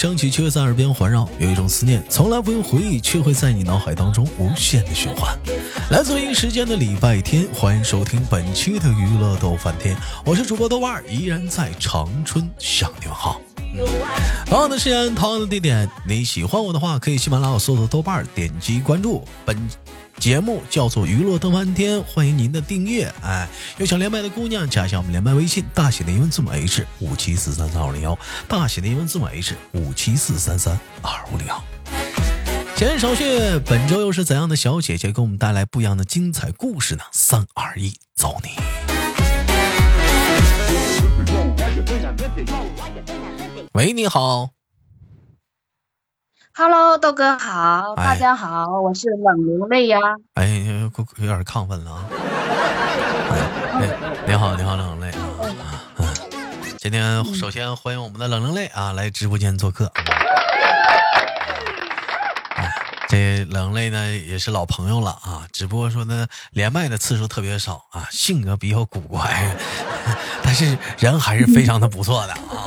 来不想起，却在耳边环绕；有一种思念，从来不用回忆，却会在你脑海当中无限的循环。来自于时间的礼拜天，欢迎收听本期的娱乐逗饭天，我是主播豆瓣儿，依然在长春向你们好。同样的时间，同样的地点，你喜欢我的话，可以喜马拉雅搜索豆瓣，点击关注本。节目叫做娱乐登翻天，欢迎您的订阅。哎，有想连麦的姑娘，加一下我们连麦微信，大写的英文字母 H 五七四三三二零幺，大写的英文字母 H 五七四三三二五零幺。闲言少叙，本周又是怎样的小姐姐给我们带来不一样的精彩故事呢？三二一，走你！喂，你好。Hello，豆哥好，大家好，我是冷流泪呀。哎，有有点亢奋了啊。你好，你好，冷泪啊。嗯，今天首先欢迎我们的冷冷泪啊来直播间做客。这冷泪呢也是老朋友了啊，只不过说呢连麦的次数特别少啊，性格比较古怪，但是人还是非常的不错的啊。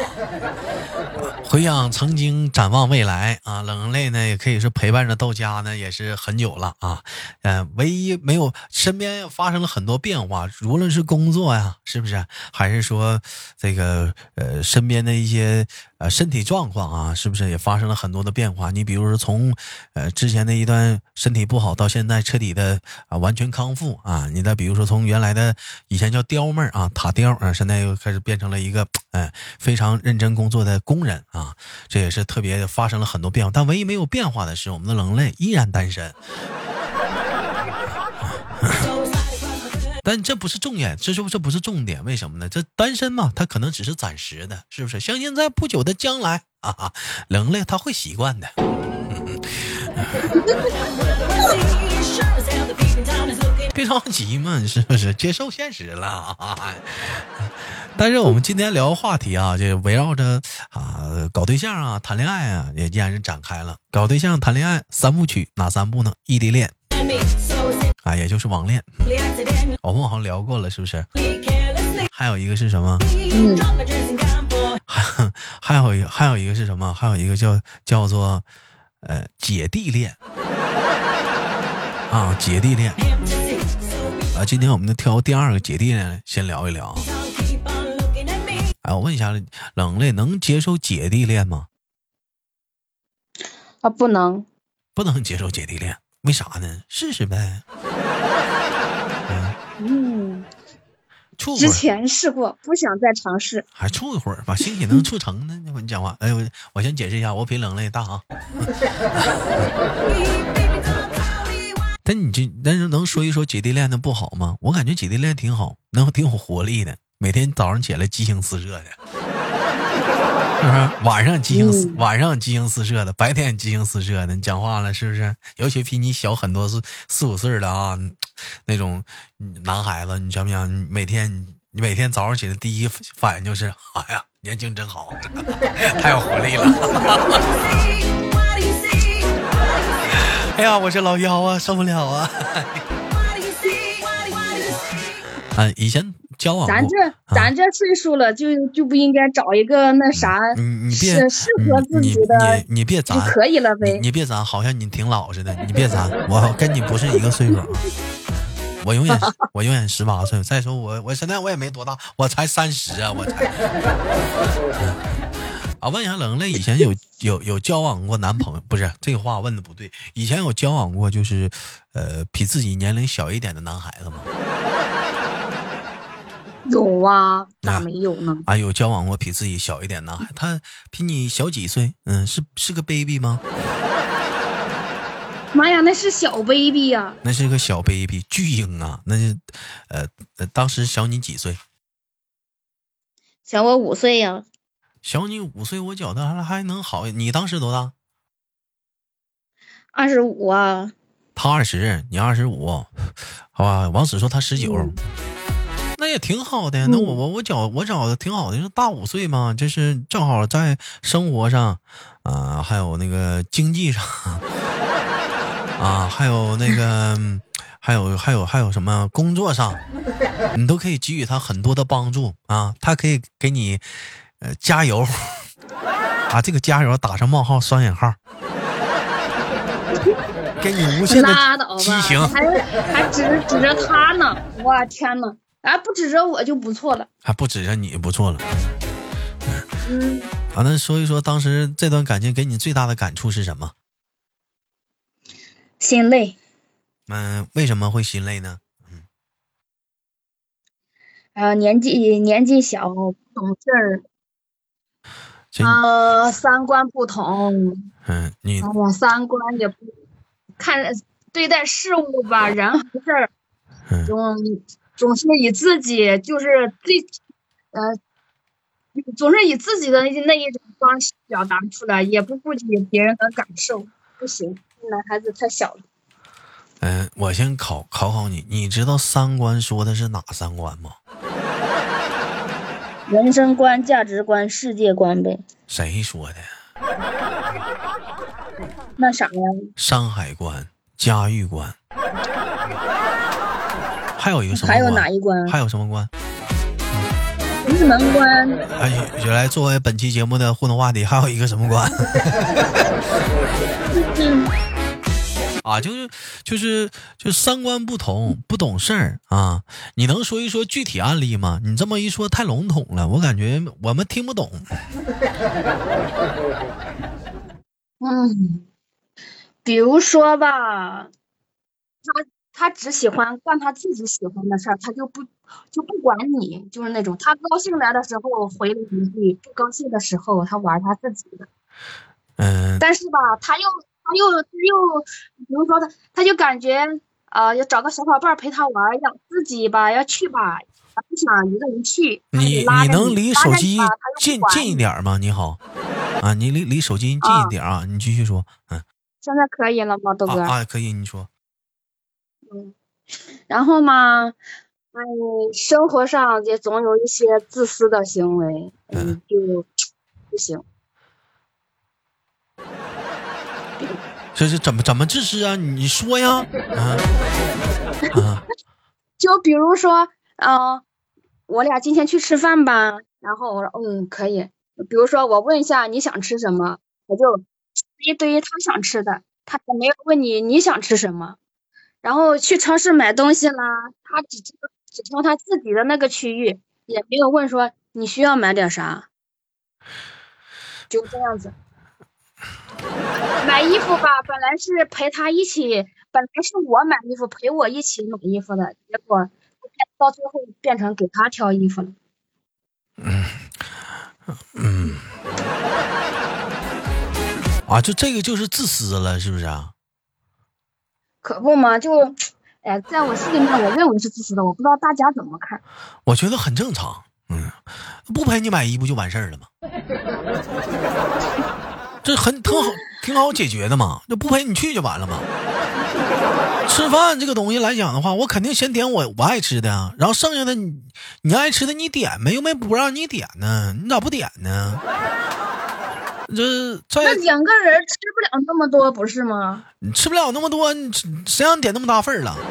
回想曾经，展望未来啊，冷泪呢也可以是陪伴着到家呢，也是很久了啊。嗯，唯一没有身边发生了很多变化，无论是工作呀，是不是，还是说这个呃身边的一些呃身体状况啊，是不是也发生了很多的变化？你比如说从呃之前的一段身体不好，到现在彻底的啊完全康复啊。你再比如说从原来的以前叫刁妹啊，塔雕啊，现在又开始变成了一个哎非常认真工作的工人。啊，这也是特别发生了很多变化，但唯一没有变化的是，我们的冷泪依然单身。但这不是重点，这是这不是重点？为什么呢？这单身嘛，他可能只是暂时的，是不是？相信在不久的将来啊，冷泪他会习惯的。别着急嘛，是不是？接受现实了。但是我们今天聊话题啊，就围绕着啊搞对象啊、谈恋爱啊，也依然是展开了。搞对象、谈恋爱三部曲哪三部呢？异地恋啊，也就是网恋。我们好像聊过了，是不是？还有一个是什么？嗯。还还有一还有一个是什么？还有一个叫叫做呃姐弟恋啊，姐弟恋。啊，今天我们就挑第二个姐弟恋先聊一聊。哎，我问一下，冷泪能接受姐弟恋吗？啊，不能，不能接受姐弟恋，为啥呢？试试呗。嗯，处之前试过，不想再尝试。还处一会儿，把兴许能处成呢？你讲话，哎，我我先解释一下，我比冷泪大啊。但你这但是能说一说姐弟恋的不好吗？我感觉姐弟恋挺好，能挺有活力的。每天早上起来激情四射的，是不是？晚上激情晚上激情四射的，白天激情四射的。你讲话了是不是？尤其比你小很多，四四五岁的啊，那种男孩子，你想不想？每天你每天早上起来第一反应就是，哎呀，年轻真好，太有活力了。哎呀，我这老腰啊，受不了啊！啊，以前。交往咱这咱这岁数了，就就不应该找一个那啥，是适合自己的，你你别攒就可以了呗。你别咱，好像你挺老实的，你别咱，我跟你不是一个岁数，我永远 我永远十八岁。再说我我现在我也没多大，我才三十啊，我才。啊，问一下冷泪，以前有有有交往过男朋友？不是这个话问的不对，以前有交往过就是呃比自己年龄小一点的男孩子吗？有啊，咋没有呢？啊，有交往过比自己小一点的，他比你小几岁？嗯，是是个 baby 吗？妈呀，那是小 baby 呀！那是个小 baby，巨婴啊！那是，呃，当时小你几岁？小我五岁呀。小你五岁，我觉得还还能好。你当时多大？二十五啊。他二十，你二十五，好吧？王子说他十九。那也挺好的，那我我我找我找的挺好的，就大五岁嘛，就是正好在生活上，啊，还有那个经济上，啊，还有那个，还有还有还有什么工作上，你都可以给予他很多的帮助啊，他可以给你，呃，加油。啊，这个加油打上冒号双引号，给你无限的激情，还还指着指着他呢，我天呐，啊，不指着我就不错了，还不指着你不错了。嗯，啊，那说一说当时这段感情给你最大的感触是什么？心累。嗯，为什么会心累呢？嗯，啊，年纪年纪小，不懂事儿。呃，三观不同。嗯，你。我三观也不看对待事物吧，人和事儿，总总是以自己就是最呃，总是以自己的那一种方式表达出来，也不顾及别人的感受，不行，男孩子太小了。嗯，我先考考考你，你知道三观说的是哪三观吗？人生观、价值观、世界观呗。谁说的？那啥呀？山海关、嘉峪关，还有一个什么？还有哪一关？还有什么关？玉门关。哎，原来作为本期节目的互动话题，还有一个什么关？啊，就是就是就三观不同，不懂事儿啊！你能说一说具体案例吗？你这么一说太笼统了，我感觉我们听不懂。嗯，比如说吧，他他只喜欢干他自己喜欢的事儿，他就不就不管你，就是那种他高兴来的时候回了一句，不高兴的时候他玩他自己的。嗯，但是吧，他又。他又他又，比如说他，他就感觉啊，要找个小伙伴陪他玩，要自己吧要去吧，不想一个人去。你你能离手机近近一点吗？你好，啊，你离离手机近一点啊，你继续说，嗯。现在可以了吗，豆哥？啊，可以，你说。嗯，然后嘛，哎，生活上也总有一些自私的行为，嗯，就不行。这是怎么怎么自私啊？你说呀，啊啊！就比如说，嗯，我俩今天去吃饭吧，然后我说，嗯，可以。比如说，我问一下你想吃什么，我就一堆他想吃的，他也没有问你你想吃什么。然后去超市买东西啦，他只只从他自己的那个区域，也没有问说你需要买点啥，就这样子。买衣服吧，本来是陪他一起，本来是我买衣服陪我一起买衣服的，结果到最后变成给他挑衣服了。嗯嗯，啊，就这个就是自私了，是不是啊？可不嘛，就哎，在我心里面，我认为是自私的，我不知道大家怎么看。我觉得很正常，嗯，不陪你买衣服就完事儿了吗？这很挺好，挺好解决的嘛，就不陪你去就完了嘛。吃饭这个东西来讲的话，我肯定先点我我爱吃的，然后剩下的你你爱吃的你点呗，又没不让你点呢，你咋不点呢？这那两个人吃不了那么多，不是吗？你吃不了那么多，你谁让你点那么大份儿了？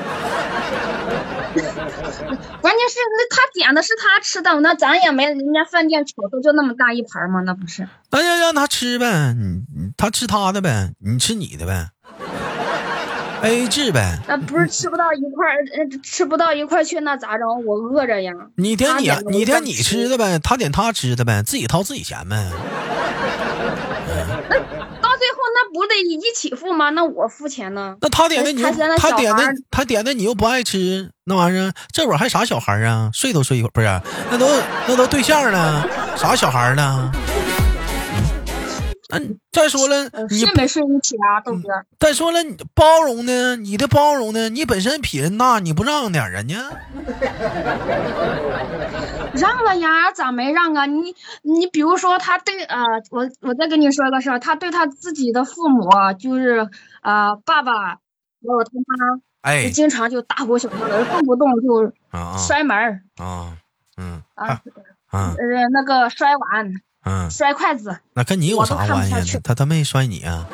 关键是那他点的是他吃的，那咱也没人家饭店瞅着就那么大一盘吗？那不是？那就让他吃呗，你他吃他的呗，你吃你的呗，A 制呗。那不是吃不到一块儿，吃不到一块去，那咋整？我饿着呀。你点你，你点你吃的呗，他点他吃的呗，自己掏自己钱呗。不得一起付吗？那我付钱呢？那他点的你，他点的他点的你又不爱吃，那玩意儿这会儿还啥小孩啊？睡都睡一会儿，不是？那都那都对象了，啥小孩呢？嗯，再说了，你没睡一起啊，豆哥。再说了，包容呢？你的包容呢？你本身比人大，你不让点人家？让了呀，咋没让啊？你你比如说，他对啊，我我再跟你说个事儿，他对他自己的父母，就是啊，爸爸还有他妈，哎，经常就大呼小叫的，动不动就摔门儿啊，嗯啊啊，呃，那个摔碗。嗯，摔筷子，那跟你有啥关系呢？他他没摔你啊？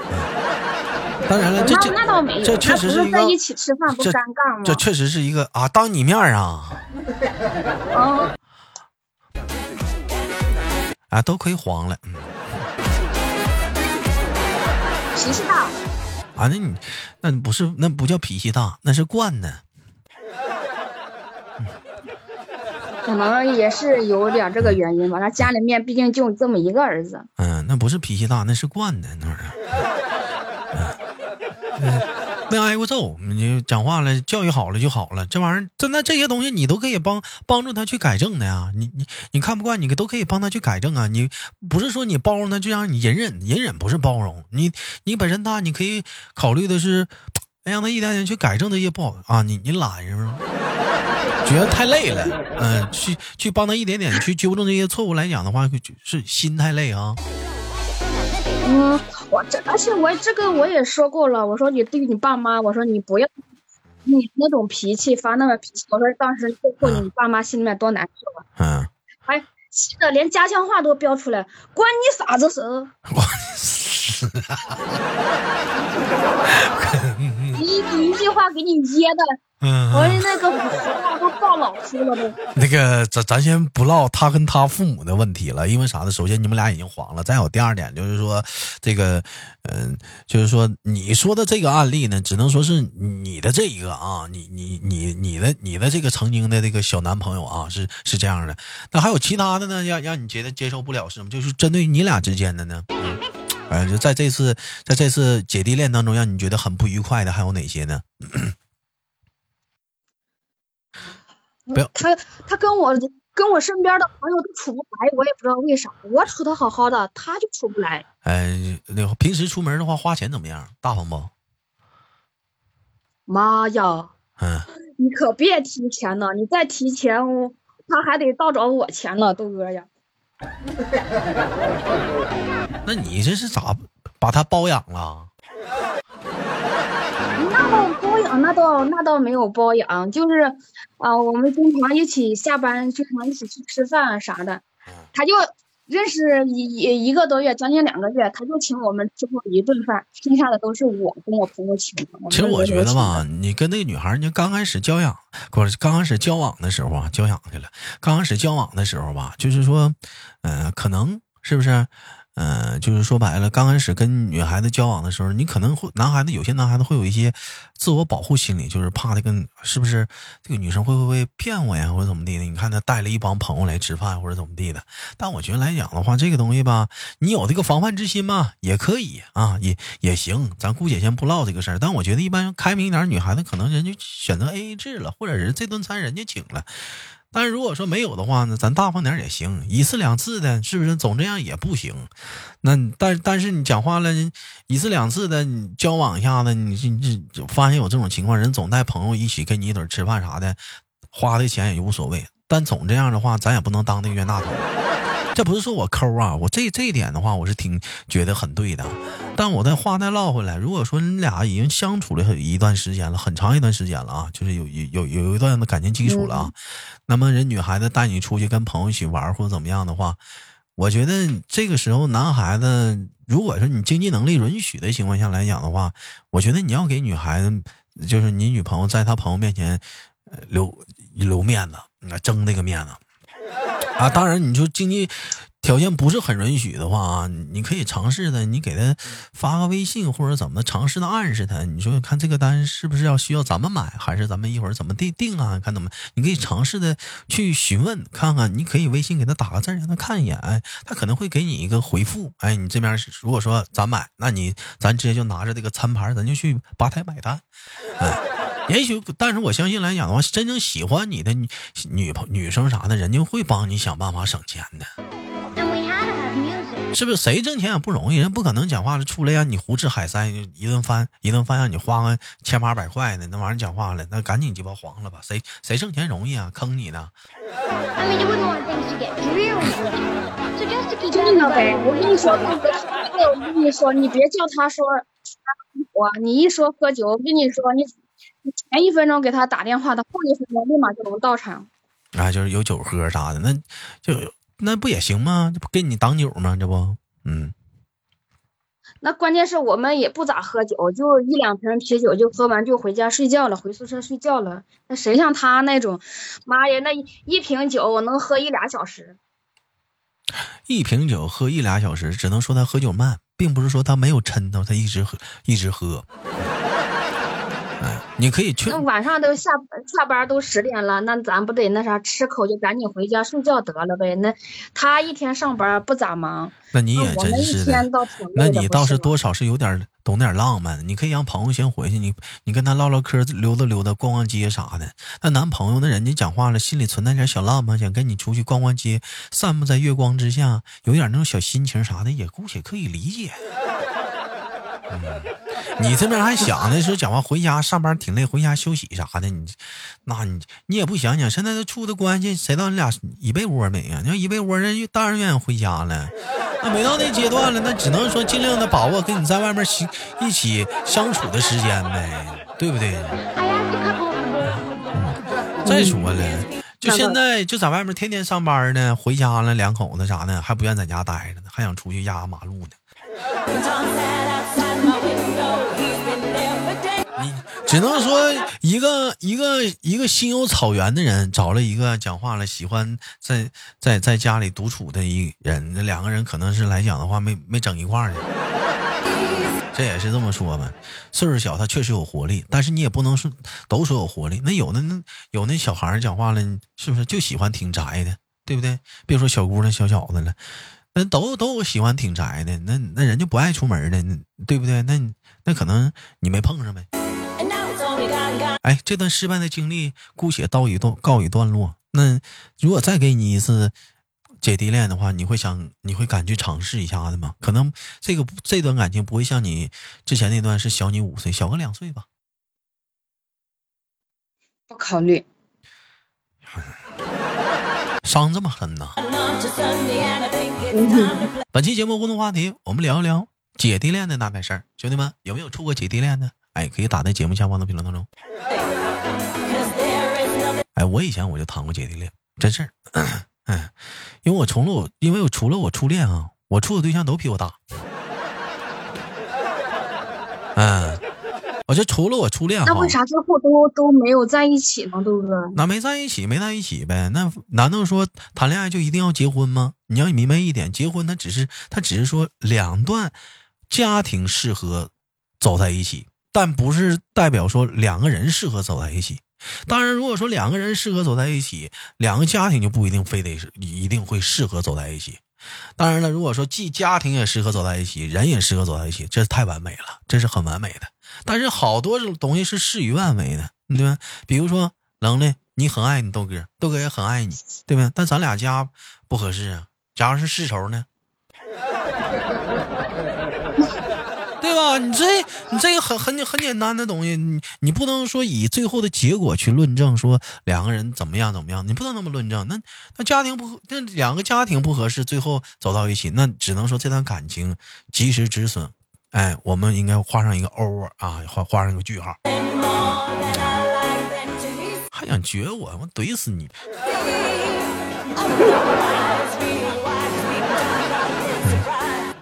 当然了，这这那倒没有，这确实是一个在一起吃饭不尴尬吗？这确实是一个啊，当你面啊，啊，啊，都可以黄了。脾气大。啊，那你那不是那不叫脾气大，那是惯的。可能也是有点这个原因吧，他家里面毕竟就这么一个儿子。嗯，那不是脾气大，那是惯的，那是。嗯，没挨过揍，你讲话了，教育好了就好了。这玩意儿，这那这些东西你都可以帮帮助他去改正的呀。你你你看不惯，你都可以帮他去改正啊。你不是说你包容他就让你隐忍，隐忍不是包容。你你本身大，你可以考虑的是，让他一点点去改正这些不好啊。你你懒是吗？觉得太累了，嗯，去去帮他一点点去纠正这些错误来讲的话，是心太累啊。嗯，我这而且我这个我也说过了，我说你对你爸妈，我说你不要你那种脾气发那么脾气，我说当时最后你爸妈心里面多难受啊。嗯。还气的连家乡话都飙出来，关你啥子事？一一句话给你噎的。嗯，我那个话都爆老粗了都。那个，咱咱先不唠他跟他父母的问题了，因为啥呢？首先你们俩已经黄了，再有第二点就是说，这个，嗯，就是说你说的这个案例呢，只能说是你的这一个啊，你你你你的你的这个曾经的这个小男朋友啊，是是这样的。那还有其他的呢？让让你觉得接受不了是吗？就是针对你俩之间的呢？嗯，哎，就在这次在这次姐弟恋当中，让你觉得很不愉快的还有哪些呢？不要他他跟我跟我身边的朋友都处不来，我也不知道为啥。我处的好好的，他就处不来。哎，那平时出门的话，花钱怎么样？大方不？妈呀！嗯，你可别提钱了，你再提钱，他还得倒找我钱呢，豆哥呀。那你这是咋把他包养了？那倒包养，那倒那倒没有包养，就是，啊，我们经常一起下班，经常一起去吃饭啥的。他就认识一一个多月，将近两个月，他就请我们吃过一顿饭，剩下的都是我跟我朋友请的。其实我觉得吧，你跟那个女孩，你刚开始交养，不是刚开始交往的时候啊，交养去了。刚开始交往的时候吧，就是说，嗯，可能是不是？嗯，就是说白了，刚开始跟女孩子交往的时候，你可能会男孩子有些男孩子会有一些自我保护心理，就是怕这个是不是这个女生会不会骗我呀，或者怎么地的？你看他带了一帮朋友来吃饭，或者怎么地的。但我觉得来讲的话，这个东西吧，你有这个防范之心嘛，也可以啊，也也行。咱姑且先不唠这个事儿。但我觉得一般开明一点女孩子，可能人家选择 A A 制了，或者是这顿餐人家请了。但是如果说没有的话呢，咱大方点也行，一次两次的，是不是总这样也不行？那但但是你讲话了，一次两次的你交往一下子，你你发现有这种情况，人总带朋友一起跟你一起吃饭啥的，花的钱也无所谓。但总这样的话，咱也不能当那个冤大头。这不是说我抠啊，我这这一点的话，我是挺觉得很对的。但我再话再唠回来，如果说你俩已经相处了一段时间了，很长一段时间了啊，就是有有有有一段的感情基础了啊，那么人女孩子带你出去跟朋友一起玩或者怎么样的话，我觉得这个时候男孩子，如果说你经济能力允许的情况下来讲的话，我觉得你要给女孩子，就是你女朋友在她朋友面前留留面子，争那个面子。啊，当然，你就经济条件不是很允许的话啊，你可以尝试的，你给他发个微信或者怎么的，尝试的暗示他。你说看这个单是不是要需要咱们买，还是咱们一会儿怎么定定啊？看怎么，你可以尝试的去询问看看。你可以微信给他打个字，让他看一眼，哎，他可能会给你一个回复。哎，你这边如果说咱买，那你咱直接就拿着这个餐盘，咱就去吧台买单，哎。也许，但是我相信来讲的话，真正喜欢你的女女朋女生啥的，人家会帮你想办法省钱的，是不是？谁挣钱也不容易，人不可能讲话了出来让你胡吃海塞，一顿饭一顿饭让你花个千八百块的，那玩意儿讲话了，那赶紧鸡巴黄了吧？谁谁挣钱容易啊？坑你呢？真的呗！我跟你说，我跟你说，你别叫他说我，你一说喝酒，我跟你说你。前一分钟给他打电话，他后一分钟立马就能到场。啊，就是有酒喝啥的，那就那不也行吗？这不给你挡酒吗？这不，嗯。那关键是我们也不咋喝酒，就一两瓶啤酒就喝完就回家睡觉了，回宿舍睡觉了。那谁像他那种，妈呀，那一瓶酒我能喝一俩小时。一瓶酒喝一俩小时，只能说他喝酒慢。并不是说他没有抻头，他一直喝一直喝。哎，你可以去。那晚上都下下班都十点了，那咱不得那啥吃口就赶紧回家睡觉得了呗？那他一天上班不咋忙，那你也真是的。那你倒是多少是有点懂点浪漫。你可以让朋友先回去，你你跟他唠唠嗑，溜达溜达，逛逛街啥的。那男朋友那人家讲话了，心里存在点小浪漫，想跟你出去逛逛街，散步在月光之下，有点那种小心情啥的，也姑且可以理解。你这边还想呢，说讲话回家上班挺累，回家休息啥的，你，那你你也不想想，现在这处的关系，谁道你俩一被窝没呀？你要一被窝，人当然愿意回家了。那没到那阶段了，那只能说尽量的把握跟你在外面一起相处的时间呗，对不对？再说了，就现在就在外面天天上班呢，回家了两口子啥的还不愿在家待着呢，还想出去压马路呢。只能说一个一个一个心有草原的人找了一个讲话了喜欢在在在家里独处的一人，那两个人可能是来讲的话没没整一块儿去，这也是这么说吧。岁数小他确实有活力，但是你也不能说都说有活力。那有的那有那小孩讲话了，是不是就喜欢挺宅的，对不对？别说小姑娘小小子了。那都都喜欢挺宅的，那那人就不爱出门的，对不对？那那可能你没碰上呗。哎，这段失败的经历姑且到一段告一段落。那如果再给你一次姐弟恋的话，你会想你会敢去尝试一下的吗？可能这个这段感情不会像你之前那段是小你五岁，小个两岁吧。不考虑。伤这么狠呐！本期节目互动话题，我们聊一聊姐弟恋的那点事儿。兄弟们，有没有处过姐弟恋的？哎，可以打在节目下方的评论当中。哎，我以前我就谈过姐弟恋，真事儿。嗯，因为我除了我，因为我除了我初恋啊，我处的对象都比我大。嗯。我就除了我初恋，那为啥最后都都没有在一起呢？豆哥，那没在一起，没在一起呗。那难道说谈恋爱就一定要结婚吗？你要明白一点，结婚它只是它只是说两段家庭适合走在一起，但不是代表说两个人适合走在一起。当然，如果说两个人适合走在一起，两个家庭就不一定非得是一定会适合走在一起。当然了，如果说既家庭也适合走在一起，人也适合走在一起，这太完美了，这是很完美的。但是好多东西是事与愿违的，对吧？比如说，能的你很爱你豆哥，豆哥也很爱你，对吧？但咱俩家不合适啊。假如是世仇呢？对你这你这个很很很简单的东西，你你不能说以最后的结果去论证说两个人怎么样怎么样，你不能那么论证。那那家庭不那两个家庭不合适，最后走到一起，那只能说这段感情及时止损。哎，我们应该画上一个 over 啊，画画上一个句号。还想撅我，我怼死你！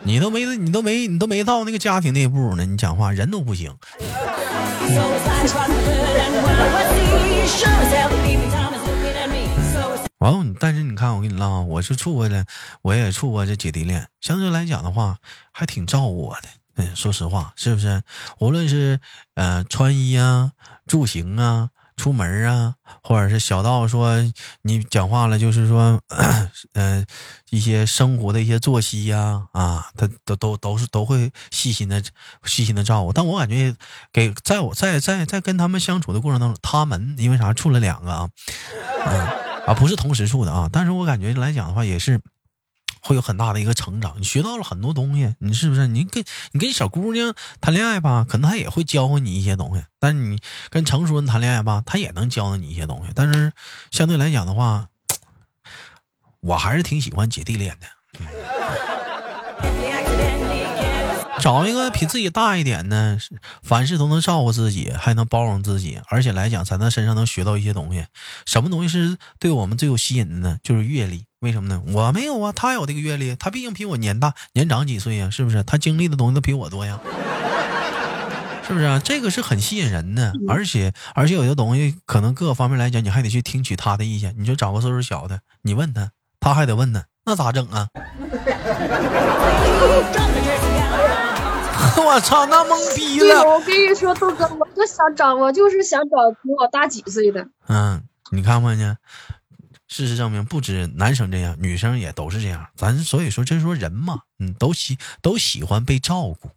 你都没你都没你都没到那个家庭那步呢，你讲话人都不行。完了，但是你看，我跟你唠，我是处过的，我也处过这姐弟恋，相对来讲的话，还挺照顾我的。嗯，说实话，是不是？无论是呃穿衣啊、住行啊、出门啊，或者是小到说你讲话了，就是说，嗯，一些生活的一些作息呀，啊，他都都都是都会细心的、细心的照顾。但我感觉，给在我在在在跟他们相处的过程当中，他们因为啥处了两个啊，啊啊，不是同时处的啊，但是我感觉来讲的话，也是。会有很大的一个成长，你学到了很多东西，你是不是？你跟你跟小姑娘谈恋爱吧，可能她也会教会你一些东西；但是你跟成熟人谈恋爱吧，他也能教你一些东西。但是相对来讲的话，我还是挺喜欢姐弟恋的。找一个比自己大一点的，凡事都能照顾自己，还能包容自己，而且来讲，在她身上能学到一些东西。什么东西是对我们最有吸引的呢？就是阅历。为什么呢？我没有啊，他有这个阅历，他毕竟比我年大，年长几岁呀，是不是？他经历的东西都比我多呀，是不是啊？这个是很吸引人的，而且而且有些东西可能各个方面来讲，你还得去听取他的意见。你就找个岁数小的，你问他，他还得问他，那咋整啊？我操，那懵逼对，了。我跟你说，豆哥，我就想找，我就是想找比我大几岁的。嗯，你看没见？事实证明，不止男生这样，女生也都是这样。咱所以说，这说人嘛，嗯，都喜都喜欢被照顾。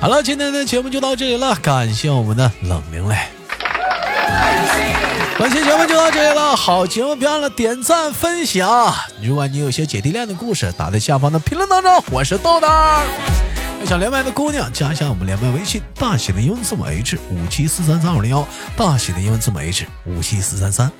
好了，今天的节目就到这里了，感谢我们的冷玲嘞。本期节目就到这里了，好节目别忘了点赞分享。如果你有些姐弟恋的故事，打在下方的评论当中。我是豆豆。想连麦的姑娘，加一下我们连麦微信，大写的英文字母 H 五七四三三二零幺，大写的英文字母 H 五七四三三。